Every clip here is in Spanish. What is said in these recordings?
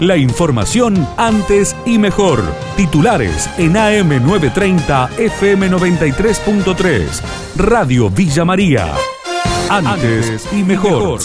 La información antes y mejor. Titulares en AM930 FM93.3. Radio Villa María. Antes y mejor.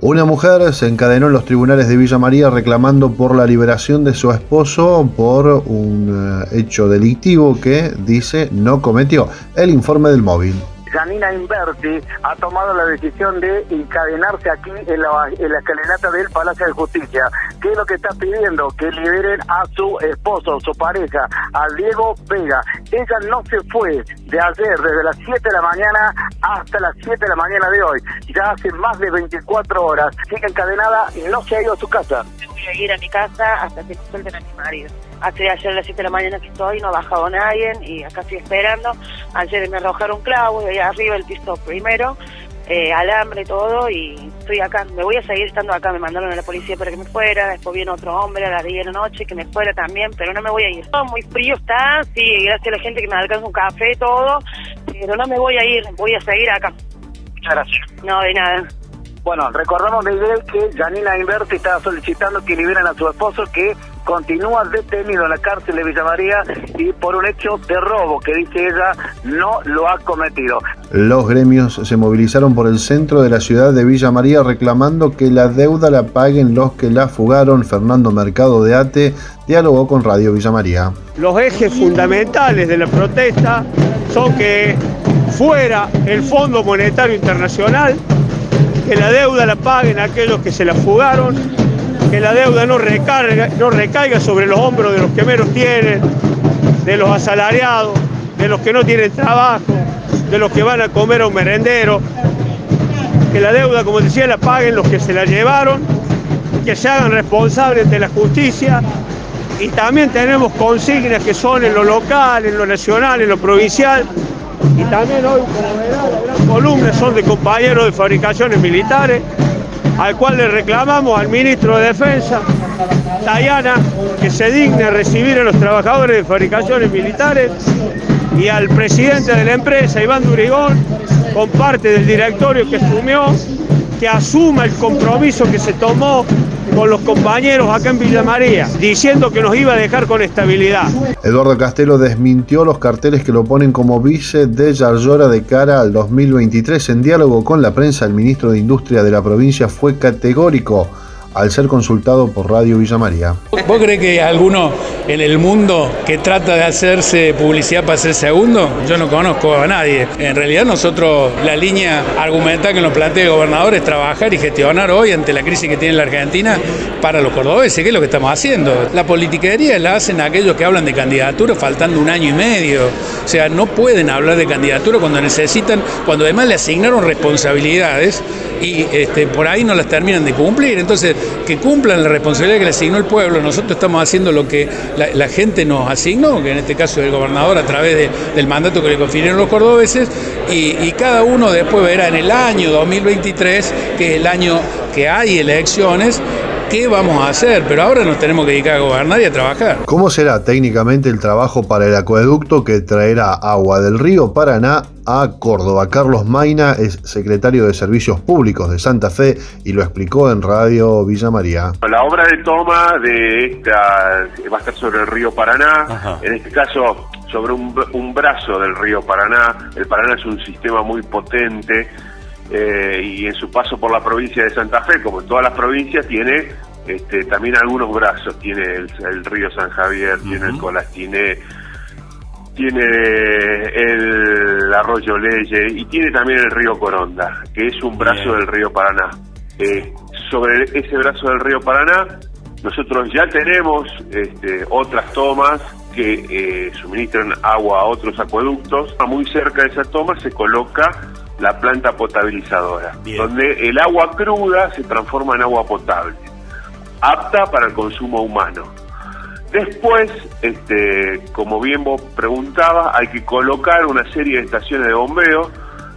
Una mujer se encadenó en los tribunales de Villa María reclamando por la liberación de su esposo por un eh, hecho delictivo que dice no cometió. El informe del móvil. Janina Inverti ha tomado la decisión de encadenarse aquí en la, en la escalinata del Palacio de Justicia. ¿Qué es lo que está pidiendo? Que liberen a su esposo, su pareja, a Diego Vega. Ella no se fue de ayer, desde las 7 de la mañana hasta las 7 de la mañana de hoy. Ya hace más de 24 horas. Sigue encadenada y no se ha ido a su casa. Voy a ir a mi casa hasta que suelten a mi marido. Hace ayer a las 7 de la mañana que estoy, no ha bajado nadie y acá estoy esperando. Ayer me arrojaron clavos de ahí arriba el piso primero, eh, alambre, todo, y estoy acá. Me voy a seguir estando acá. Me mandaron a la policía para que me fuera. Después viene otro hombre a las 10 de la noche que me fuera también, pero no me voy a ir. Todo muy frío está, sí, gracias a la gente que me alcanza un café, todo, pero no me voy a ir. Voy a seguir acá. Muchas gracias. No, de nada. Bueno, recordamos, Miguel, que Janina Inverti estaba solicitando que liberen a su esposo que continúa detenido en la cárcel de Villa María y por un hecho de robo que dice ella no lo ha cometido. Los gremios se movilizaron por el centro de la ciudad de Villa María reclamando que la deuda la paguen los que la fugaron. Fernando Mercado de Ate dialogó con Radio Villa María. Los ejes fundamentales de la protesta son que fuera el Fondo Monetario Internacional, que la deuda la paguen aquellos que se la fugaron, que la deuda no, recarga, no recaiga sobre los hombros de los que menos tienen, de los asalariados, de los que no tienen trabajo, de los que van a comer a un merendero, que la deuda, como decía, la paguen los que se la llevaron, que se hagan responsables de la justicia. Y también tenemos consignas que son en lo local, en lo nacional, en lo provincial, y también hoy, como verán, la gran columna son de compañeros de fabricaciones militares, al cual le reclamamos al ministro de Defensa, Tayana, que se digne recibir a los trabajadores de fabricaciones militares y al presidente de la empresa, Iván Durigón, con parte del directorio que asumió, que asuma el compromiso que se tomó con los compañeros acá en Villa María, diciendo que nos iba a dejar con estabilidad. Eduardo Castelo desmintió los carteles que lo ponen como vice de Yarlora de cara al 2023. En diálogo con la prensa, el ministro de Industria de la provincia fue categórico al ser consultado por Radio Villa María. ¿Vos crees que alguno en el mundo que trata de hacerse publicidad para ser segundo? Yo no conozco a nadie. En realidad nosotros la línea argumental que nos plantea el gobernador es trabajar y gestionar hoy ante la crisis que tiene la Argentina para los cordobeses, que es lo que estamos haciendo. La politiquería la hacen aquellos que hablan de candidatura faltando un año y medio. O sea, no pueden hablar de candidatura cuando necesitan, cuando además le asignaron responsabilidades y este, por ahí no las terminan de cumplir. Entonces, que cumplan la responsabilidad que le asignó el pueblo. Nosotros estamos haciendo lo que la, gente nos asignó, que en este caso el gobernador a través del mandato que le confirieron los cordobeses, y, y cada uno después verá en el año 2023, que es el año que hay elecciones, qué vamos a hacer, pero ahora nos tenemos que dedicar a gobernar y a trabajar. ¿Cómo será técnicamente el trabajo para el acueducto que traerá agua del río Paraná a Córdoba? Carlos Maina es secretario de Servicios Públicos de Santa Fe y lo explicó en Radio Villa María. La obra de toma de esta va a estar sobre el río Paraná, en este caso sobre un, un brazo del río Paraná. El Paraná es un sistema muy potente eh, y en su paso por la provincia de Santa Fe, como en todas las provincias, tiene este, también algunos brazos. Tiene el, río San Javier, tiene el Colastiné, tiene el arroyo Leye y tiene también el río Coronda, que es un brazo del río Paraná. Eh, sobre ese brazo del río Paraná, nosotros ya tenemos este, otras tomas que eh, suministran agua a otros acueductos. Muy cerca de esa toma se coloca la planta potabilizadora, donde el agua cruda se transforma en agua potable, apta para el consumo humano. Después, este, como bien vos preguntabas, hay que colocar una serie de estaciones de bombeo,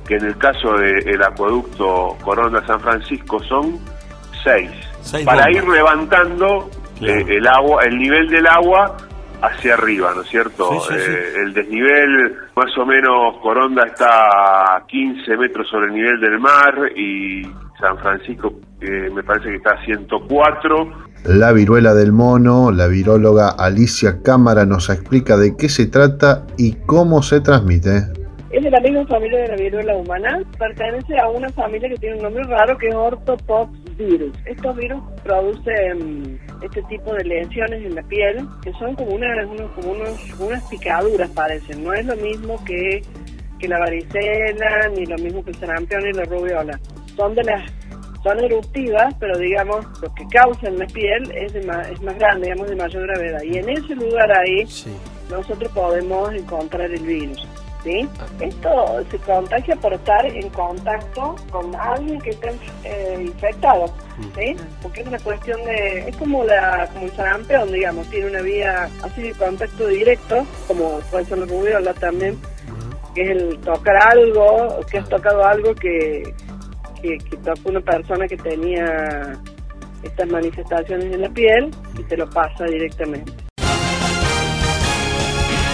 que en el caso del acueducto Corona San Francisco son seis, para ir levantando eh, el agua, el nivel del agua hacia arriba, ¿no es cierto? Eh, el desnivel, más o menos, Coronda está a 15 metros sobre el nivel del mar y San Francisco me parece que está a 104. la viruela del mono. La viróloga Alicia Cámara nos explica de qué se trata y cómo se transmite. Es de la misma familia de la viruela humana, pertenece a una familia que tiene un nombre raro que es Orthopox virus. Estos virus producen este tipo de lesiones en la piel que son como, unas, como unas picaduras parecen. No es lo mismo que, que la varicela, ni lo mismo que el sarampión y la rubiola. Son de las son eruptivas, pero digamos, lo que causa en la piel es, más, es más grande, digamos, de mayor gravedad. Y en ese lugar ahí nosotros podemos encontrar el virus. ¿Sí? Esto se contagia por estar en contacto con alguien que esté eh, infectado, ¿sí? Porque es una cuestión de, es como la, como el sarampión, digamos, tiene una vía así de contacto directo, como puede ser la rubiola también, que es el tocar algo, que has tocado algo que, que, que tocó una persona que tenía estas manifestaciones en la piel y te lo pasa directamente.